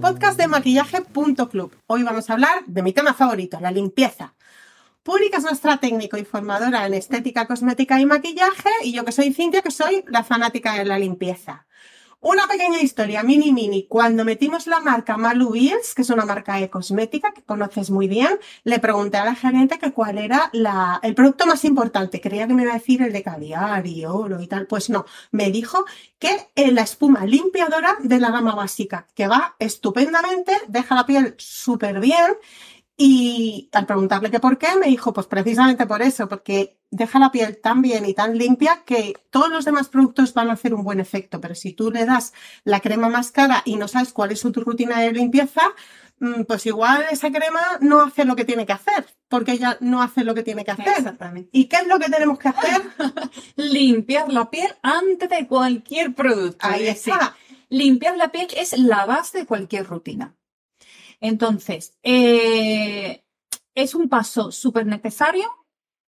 podcast de maquillaje.club. Hoy vamos a hablar de mi tema favorito, la limpieza. Pública es nuestra técnico y formadora en estética, cosmética y maquillaje y yo que soy Cintia, que soy la fanática de la limpieza. Una pequeña historia, mini mini. Cuando metimos la marca Malu Beers, que es una marca de cosmética que conoces muy bien, le pregunté a la gerente que cuál era la, el producto más importante. Creía que me iba a decir el de caviar y oro y tal. Pues no, me dijo que la espuma limpiadora de la gama básica, que va estupendamente, deja la piel súper bien y al preguntarle que por qué, me dijo, pues precisamente por eso, porque deja la piel tan bien y tan limpia que todos los demás productos van a hacer un buen efecto. Pero si tú le das la crema más cara y no sabes cuál es su rutina de limpieza, mm, pues igual esa crema no hace lo que tiene que hacer, porque ella no hace lo que tiene que hacer. Exactamente. ¿Y qué es lo que tenemos que hacer? Limpiar la piel antes de cualquier producto. Ahí está. Limpiar la piel es la base de cualquier rutina. Entonces, eh, es un paso súper necesario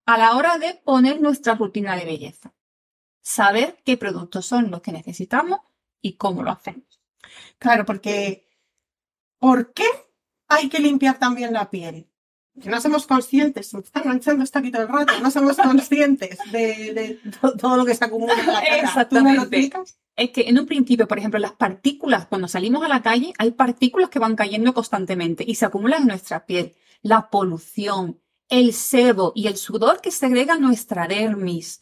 a la hora de poner nuestra rutina de belleza. Saber qué productos son los que necesitamos y cómo lo hacemos. Claro, porque ¿por qué hay que limpiar también la piel? Que no somos conscientes, me está enganchando esto aquí todo el rato, no somos conscientes de, de to- todo lo que se acumula en la cara. ¿Tú me lo Exactamente. Es que en un principio, por ejemplo, las partículas, cuando salimos a la calle, hay partículas que van cayendo constantemente y se acumulan en nuestra piel. La polución, el sebo y el sudor que segrega nuestra dermis,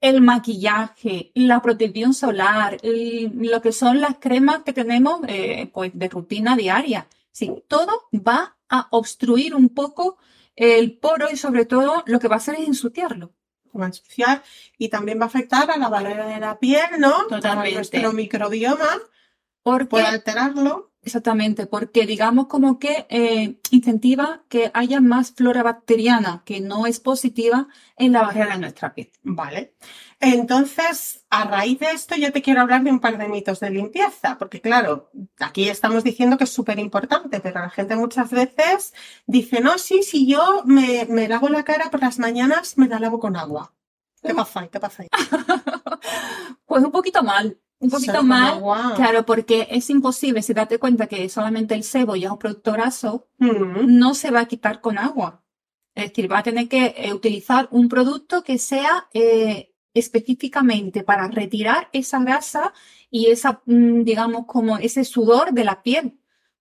el maquillaje, la protección solar, el- lo que son las cremas que tenemos eh, pues, de rutina diaria. Sí, todo va a obstruir un poco el poro y sobre todo lo que va a hacer es ensuciarlo. va a ensuciar y también va a afectar a la barrera de la piel, ¿no? Totalmente. A nuestro microbioma, Porque puede alterarlo. Exactamente, porque digamos como que eh, incentiva que haya más flora bacteriana que no es positiva en la barrera de nuestra piel. Vale. Entonces, a raíz de esto, yo te quiero hablar de un par de mitos de limpieza, porque claro, aquí estamos diciendo que es súper importante, pero la gente muchas veces dice, no, sí, si yo me, me lavo la cara por las mañanas, me la lavo con agua. ¿Qué pasa ahí? ¿Qué pasa ahí? Pues un poquito mal, un poquito con mal, claro, porque es imposible, si date cuenta que solamente el sebo ya es un producto graso, Mm, no se va a quitar con agua. Es decir, va a tener que eh, utilizar un producto que sea eh, específicamente para retirar esa grasa y esa, mm, digamos, como ese sudor de la piel.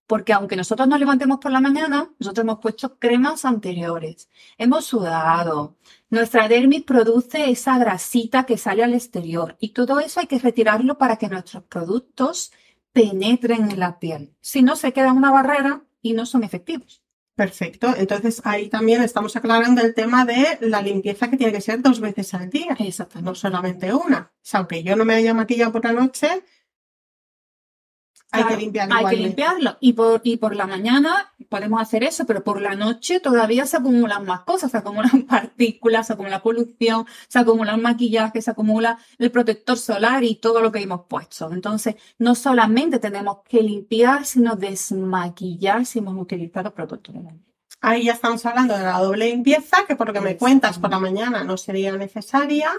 Porque aunque nosotros nos levantemos por la mañana, nosotros hemos puesto cremas anteriores, hemos sudado, nuestra dermis produce esa grasita que sale al exterior y todo eso hay que retirarlo para que nuestros productos penetren en la piel. Si no, se queda una barrera y no son efectivos. Perfecto. Entonces, ahí también estamos aclarando el tema de la limpieza que tiene que ser dos veces al día. no Exactamente. solamente una. O sea, aunque yo no me haya maquillado por la noche, hay Claro, que limpiar Hay que limpiarlo. Y por, y por la mañana podemos hacer eso, pero por la noche todavía se acumulan más cosas, se acumulan partículas, se acumula polución, se acumula maquillaje, se acumula el protector solar y todo lo que hemos puesto. Entonces, no solamente tenemos que limpiar, sino desmaquillar si hemos utilizado productos de la. Ahí ya estamos hablando de la doble limpieza, que por lo que me cuentas por la mañana no sería necesaria,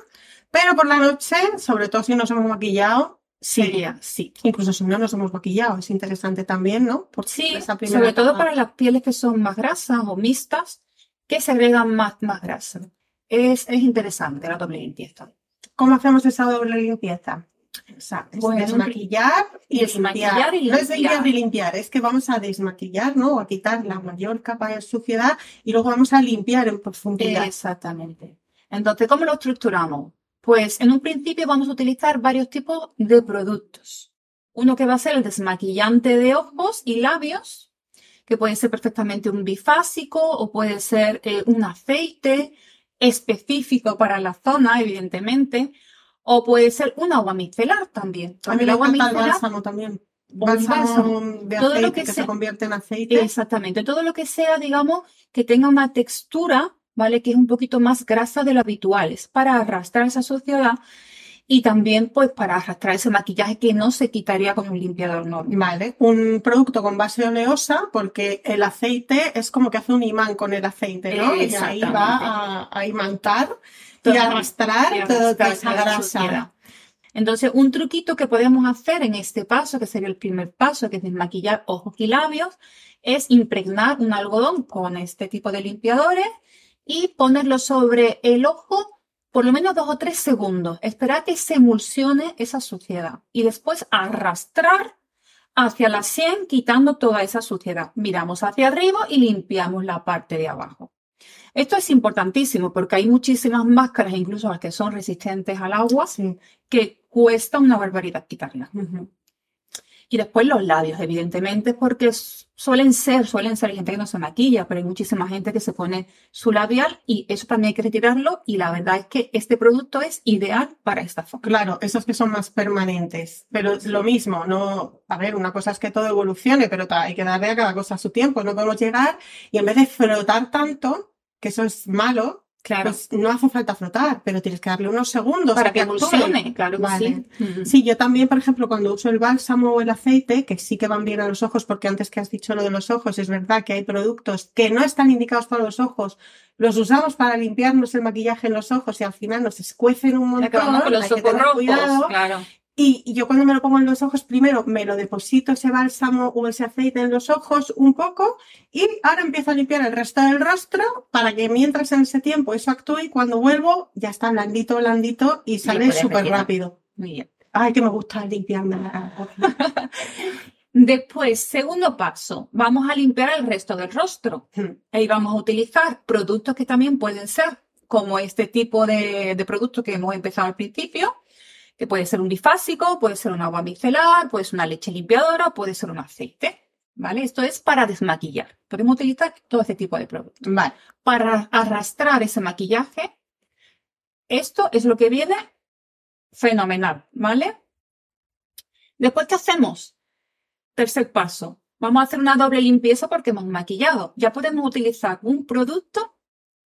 pero por la noche, sobre todo si nos hemos maquillado. Sería, sí. Incluso si no nos hemos maquillado, es interesante también, ¿no? Por Sí, sobre todo para las pieles que son más grasas o mixtas, que segregan más, más grasa. Es, es interesante la doble limpieza. ¿Cómo hacemos esa doble limpieza? O sea, es Bueno, desmaquillar y desmaquillar limpiar. y No es limpiar. y limpiar, es que vamos a desmaquillar, ¿no? O a quitar la mayor capa de suciedad y luego vamos a limpiar en profundidad. Exactamente. Entonces, ¿cómo lo estructuramos? Pues en un principio vamos a utilizar varios tipos de productos. Uno que va a ser el desmaquillante de ojos y labios, que puede ser perfectamente un bifásico o puede ser eh, un aceite específico para la zona, evidentemente, o puede ser un agua micelar también. A mí El agua el micelar bálsamo también. Bálsamo de Todo lo aceite que se convierte en aceite. Exactamente. Todo lo que sea, digamos, que tenga una textura, ¿vale? Que es un poquito más grasa de lo habitual. Es para arrastrar esa suciedad y también, pues, para arrastrar ese maquillaje que no se quitaría con un limpiador normal. Vale, un producto con base oleosa porque el aceite es como que hace un imán con el aceite, ¿no? Y ahí va a, a imantar y Todo- arrastrar y toda arrastrar esa toda la grasa. Entonces, un truquito que podemos hacer en este paso, que sería el primer paso, que es desmaquillar ojos y labios, es impregnar un algodón con este tipo de limpiadores y ponerlo sobre el ojo por lo menos dos o tres segundos. Esperar que se emulsione esa suciedad y después arrastrar hacia la sien quitando toda esa suciedad. Miramos hacia arriba y limpiamos la parte de abajo. Esto es importantísimo porque hay muchísimas máscaras, incluso las que son resistentes al agua, que cuesta una barbaridad quitarlas. Y después los labios, evidentemente, porque suelen ser, suelen ser, gente que no se maquilla, pero hay muchísima gente que se pone su labial y eso también hay que retirarlo. Y la verdad es que este producto es ideal para esta forma. Claro, esos que son más permanentes. Pero lo mismo, no, a ver, una cosa es que todo evolucione, pero hay que darle a cada cosa su tiempo. No podemos llegar y en vez de frotar tanto, que eso es malo, Claro. Pues no hace falta frotar, pero tienes que darle unos segundos para que evolucione. Claro sí. Sí, yo también, por ejemplo, cuando uso el bálsamo o el aceite, que sí que van bien a los ojos, porque antes que has dicho lo de los ojos, es verdad que hay productos que no están indicados para los ojos, los usamos para limpiarnos el maquillaje en los ojos y al final nos escuecen un montón. Con los ojos rojos, claro. Y yo cuando me lo pongo en los ojos, primero me lo deposito ese bálsamo o ese aceite en los ojos un poco y ahora empiezo a limpiar el resto del rostro para que mientras en ese tiempo eso actúe y cuando vuelvo ya está blandito, blandito y sale súper rápido. Muy bien. Ay, que me gusta limpiarme la Después, segundo paso, vamos a limpiar el resto del rostro. Hmm. Ahí vamos a utilizar productos que también pueden ser como este tipo de, de productos que hemos empezado al principio que puede ser un bifásico, puede ser un agua micelar, puede ser una leche limpiadora, puede ser un aceite. ¿Vale? Esto es para desmaquillar. Podemos utilizar todo este tipo de productos. Vale. Para arrastrar ese maquillaje, esto es lo que viene fenomenal, ¿vale? Después, ¿qué hacemos? Tercer paso. Vamos a hacer una doble limpieza porque hemos maquillado. Ya podemos utilizar un producto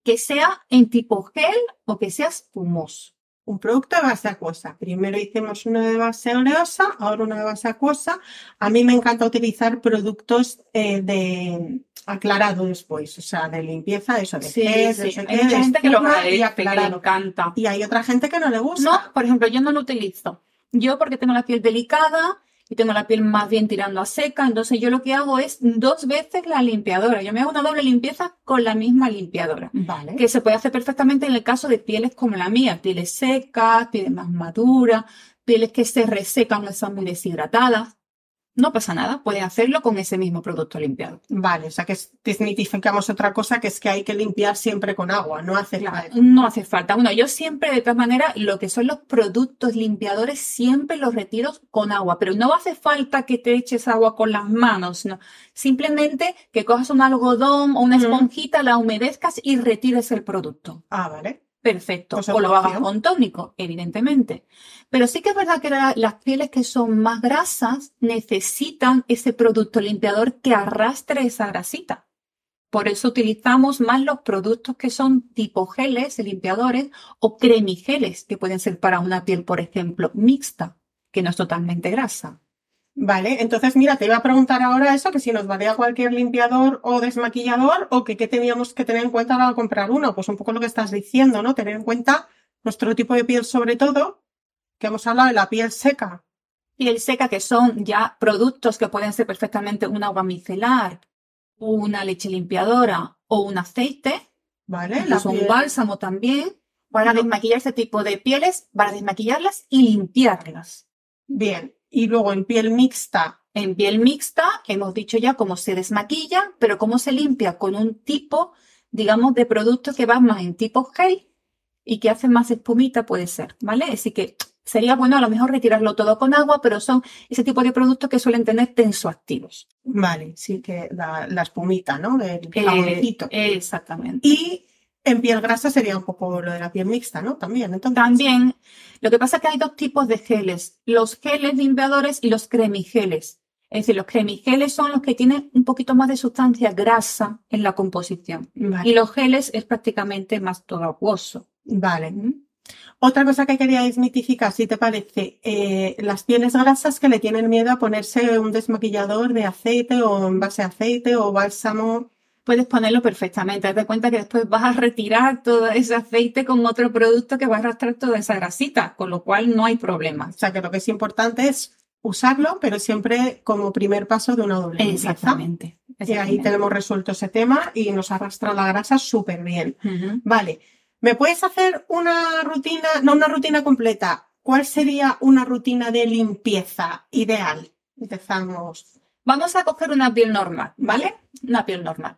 que sea en tipo gel o que sea espumoso un producto de base acuosa. Primero hicimos uno de base oleosa, ahora uno de base acuosa. A mí me encanta utilizar productos eh, de aclarado después, o sea, de limpieza, de eso, de sí, sí. Hay mucha gente que lo y que le encanta. Y hay otra gente que no le gusta. No, por ejemplo, yo no lo utilizo. Yo porque tengo la piel delicada, y tengo la piel más bien tirando a seca, entonces yo lo que hago es dos veces la limpiadora. Yo me hago una doble limpieza con la misma limpiadora. Vale. Que se puede hacer perfectamente en el caso de pieles como la mía, pieles secas, pieles más maduras, pieles que se resecan o están muy deshidratadas no pasa nada, puede hacerlo con ese mismo producto limpiado. Vale, o sea que desmitificamos otra cosa que es que hay que limpiar siempre con agua, no hace falta. No hace falta. Bueno, yo siempre, de todas maneras, lo que son los productos limpiadores, siempre los retiro con agua, pero no hace falta que te eches agua con las manos, no. Simplemente que cojas un algodón o una esponjita, la humedezcas y retires el producto. Ah, vale perfecto. o lo hagas con tónico, evidentemente. Pero sí que es verdad que las pieles que son más grasas necesitan ese producto limpiador que arrastre esa grasita. Por eso utilizamos más los productos que son tipo geles, limpiadores o cremigeles, que pueden ser para una piel, por ejemplo, mixta, que no es totalmente grasa. Vale, entonces mira, te iba a preguntar ahora eso, que si nos valía cualquier limpiador o desmaquillador o que qué teníamos que tener en cuenta para comprar uno. Pues un poco lo que estás diciendo, ¿no? Tener en cuenta nuestro tipo de piel sobre todo, que hemos hablado de la piel seca. Piel seca, que son ya productos que pueden ser perfectamente un agua micelar, una leche limpiadora o un aceite. Vale, incluso un bálsamo también, para desmaquillar ese tipo de pieles, para desmaquillarlas y limpiarlas. Bien, y luego en piel mixta. En piel mixta, hemos dicho ya cómo se desmaquilla, pero cómo se limpia con un tipo, digamos, de producto que va más en tipo gel y que hace más espumita, puede ser, ¿vale? Así que sería bueno a lo mejor retirarlo todo con agua, pero son ese tipo de productos que suelen tener tensoactivos. Vale, sí que la, espumita, ¿no? Del eh, exactamente. Y en piel grasa sería un poco lo de la piel mixta, ¿no? También, entonces. También. Lo que pasa es que hay dos tipos de geles. Los geles limpiadores y los cremigeles. Es decir, los cremigeles son los que tienen un poquito más de sustancia grasa en la composición. Y los geles es prácticamente más todo acuoso. Vale. Otra cosa que quería desmitificar, si te parece, eh, las pieles grasas que le tienen miedo a ponerse un desmaquillador de aceite o en base a aceite o bálsamo puedes ponerlo perfectamente. De cuenta que después vas a retirar todo ese aceite con otro producto que va a arrastrar toda esa grasita, con lo cual no hay problema. O sea que lo que es importante es usarlo, pero siempre como primer paso de una doble limpieza. Exactamente. Y ahí tenemos resuelto ese tema y nos arrastra la grasa súper bien. Vale, ¿me puedes hacer una rutina, no una rutina completa? ¿Cuál sería una rutina de limpieza ideal? Empezamos. Vamos a coger una piel normal, ¿vale? Una piel normal.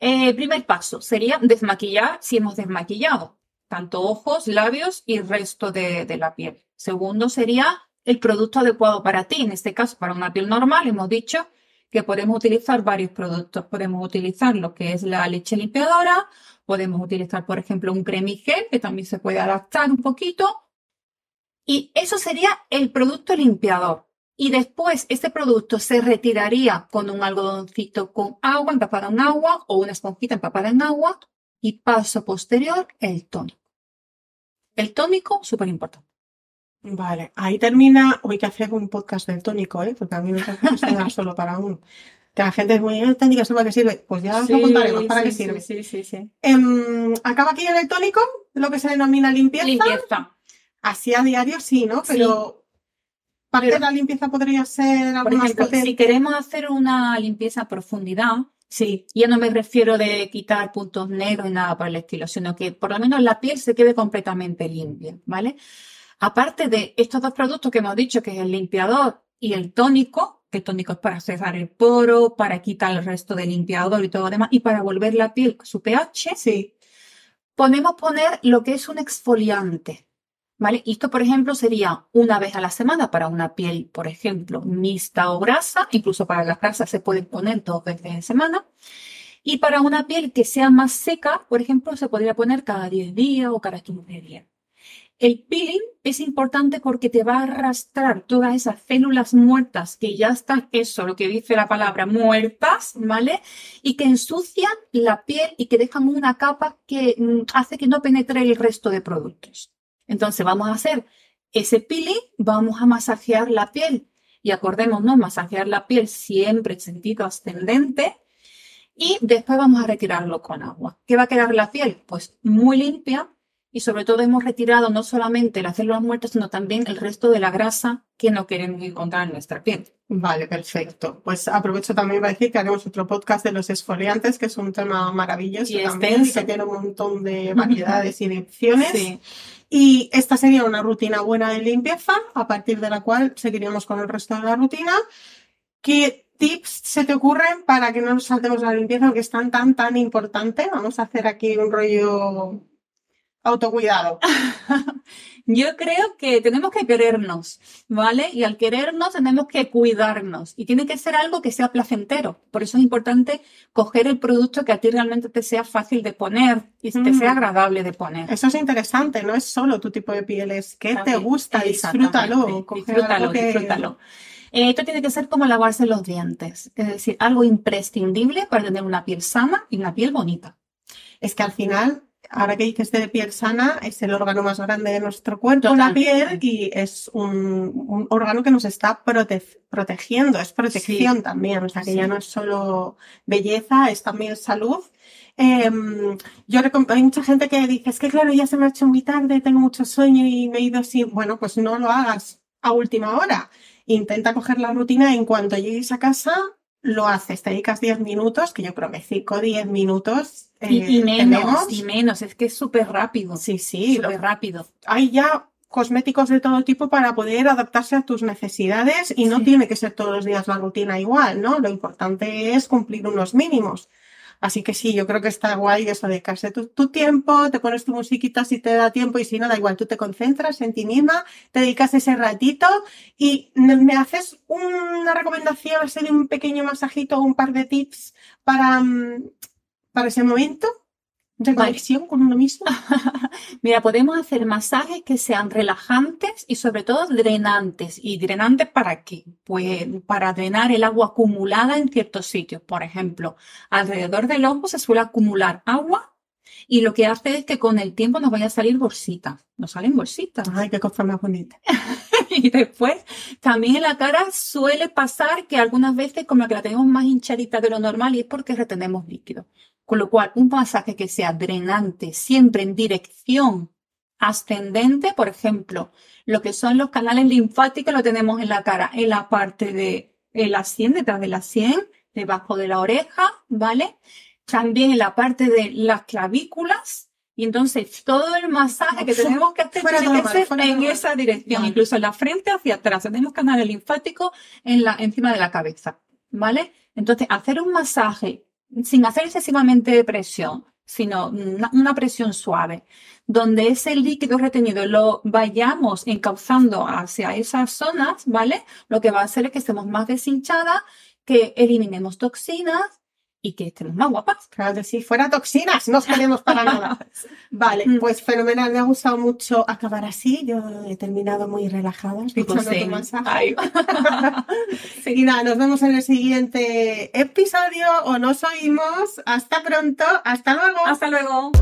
Eh, primer paso sería desmaquillar si hemos desmaquillado, tanto ojos, labios y resto de, la piel. Segundo sería el producto adecuado para ti. En este caso, para una piel normal, hemos dicho que podemos utilizar varios productos. Podemos utilizar lo que es la leche limpiadora, podemos utilizar, por ejemplo, un cremigel que también se puede adaptar un poquito. Y eso sería el producto limpiador. Y después este producto se retiraría con un algodoncito con agua, empapada en agua, o una esponjita empapada en agua. Y paso posterior, el tónico. El tónico, súper importante. Vale, ahí termina. Hoy que hacer un podcast del tónico, ¿eh? Porque a mí me solo para uno. Que la gente es muy "Eh, técnica, ¿eso para qué sirve? Pues ya os lo contaremos para qué sirve. Sí, sí, sí. Em, acaba aquí en el tónico, lo que se denomina limpieza. Limpieza. Así a diario sí, ¿no? Pero parte Pero- de la limpieza podría ser Por algo más si queremos hacer una limpieza a profundidad, Sí, ya no me refiero de quitar puntos negros ni nada por el estilo, sino que por lo menos la piel se quede completamente limpia, ¿vale? Aparte de estos dos productos que hemos dicho, que es el limpiador y el tónico, que el tónico es para cerrar el poro, para quitar el resto del limpiador y todo lo demás, y para volver la piel su pH, sí. podemos poner lo que es un exfoliante, esto, por ejemplo, sería una vez a la semana para una piel, por ejemplo, mixta o grasa, incluso para las grasas se pueden poner dos veces en semana. Y para una piel que sea más seca, por ejemplo, se podría poner cada 10 días o cada 15 días. El peeling es importante porque te va a arrastrar todas esas células muertas que ya están, eso, lo que dice la palabra, muertas, ¿vale? Y que ensucian la piel y que dejan una capa que mm, hace que no penetre el resto de productos. Entonces vamos a hacer ese peeling, vamos a masajear la piel. Y acordémonos, masajear la piel siempre en sentido ascendente. Y después vamos a retirarlo con agua. ¿Qué va a quedar la piel? Pues muy limpia y sobre todo hemos retirado no solamente las células muertas, sino también el resto de la grasa que no queremos encontrar en nuestra piel. Vale, perfecto. Pues aprovecho también para decir que haremos otro podcast de los exfoliantes, que es un tema maravilloso Y también, que tiene un montón de variedades y de opciones. Sí. Y esta sería una rutina buena de limpieza, a partir de la cual seguiríamos con el resto de la rutina. ¿Qué tips se te ocurren para que no nos saltemos la limpieza, que es tan, tan, tan importante? Vamos a hacer aquí un rollo autocuidado. Yo creo que tenemos que querernos, ¿vale? Y al querernos tenemos que cuidarnos. Y tiene que ser algo que sea placentero. Por eso es importante coger el producto que a ti realmente te sea fácil de poner y te Mm. sea agradable de poner. Eso es interesante, no es solo tu tipo de piel, es que te También. gusta, Exactamente. disfrútalo. Disfrútalo, que- disfrútalo. Eh, esto tiene que ser como lavarse los dientes. Es decir, algo imprescindible para tener una piel sana y una piel bonita. Es que al final, ahora que dices de piel sana, es el órgano más grande de nuestro cuerpo, la piel, y es un, un órgano que nos está prote- protegiendo, es protección también, o sea que Sí. ya no es solo belleza, es también salud. Em, yo hay mucha gente que dice, es que claro, ya se me ha hecho muy tarde, tengo mucho sueño y me he ido así. Bueno, pues no lo hagas a última hora. Intenta coger la rutina en cuanto llegues a casa, lo haces. Te dedicas 10 minutos, que yo creo que 5 o 10 minutos. Y, eh, y menos, tenemos. y menos. Es que es súper rápido. Sí, sí, súper rápido. hay ya cosméticos de todo tipo para poder adaptarse a tus necesidades y no Sí. tiene que ser todos los días la rutina igual, ¿no? Lo importante es cumplir unos mínimos. Así que sí, yo creo que está guay eso, dedicarse tu, tu tiempo, te pones tu musiquita si te da tiempo y si no, da igual, tú te concentras en ti misma, te dedicas ese ratito y me haces una recomendación de un pequeño masajito o un par de tips para, mm, para ese momento de conexión con uno mismo. Mira, podemos hacer masajes que sean relajantes y sobre todo drenantes. ¿Y drenantes para qué? Pues para drenar el agua acumulada en ciertos sitios. Por ejemplo, alrededor del ojo se suele acumular agua y lo que hace es que con el tiempo nos vaya a salir bolsitas. Nos salen bolsitas. Ay, qué cosa más bonita. y después también en la cara suele pasar que algunas veces como que la tenemos más hinchadita de lo normal y es porque retenemos líquido. Con lo cual, un masaje que sea drenante, siempre en dirección ascendente, por ejemplo, lo que son los canales linfáticos lo tenemos en la cara, en la parte de la sien, detrás de la sien, debajo de la oreja, ¿vale? También en la parte de las clavículas, y entonces todo el masaje que tenemos que hacer tiene que ser en esa dirección, incluso en la frente hacia atrás. Tenemos canales linfáticos en la, encima de la cabeza, ¿vale? Entonces, hacer un masaje sin hacer excesivamente presión, sino una, presión suave, donde ese líquido retenido lo vayamos encauzando hacia esas zonas, ¿vale? Lo que va a hacer es que estemos más deshinchadas, que eliminemos toxinas y que estemos más guapas. Claro que sí, fuera toxinas, no tenemos para nada. Vale, mm. pues fenomenal, me ha gustado mucho acabar así, yo he terminado muy relajada, escuchando pues tu masaje. sí. Y nada, nos vemos en el siguiente episodio o nos oímos. Hasta pronto, hasta luego. Hasta luego.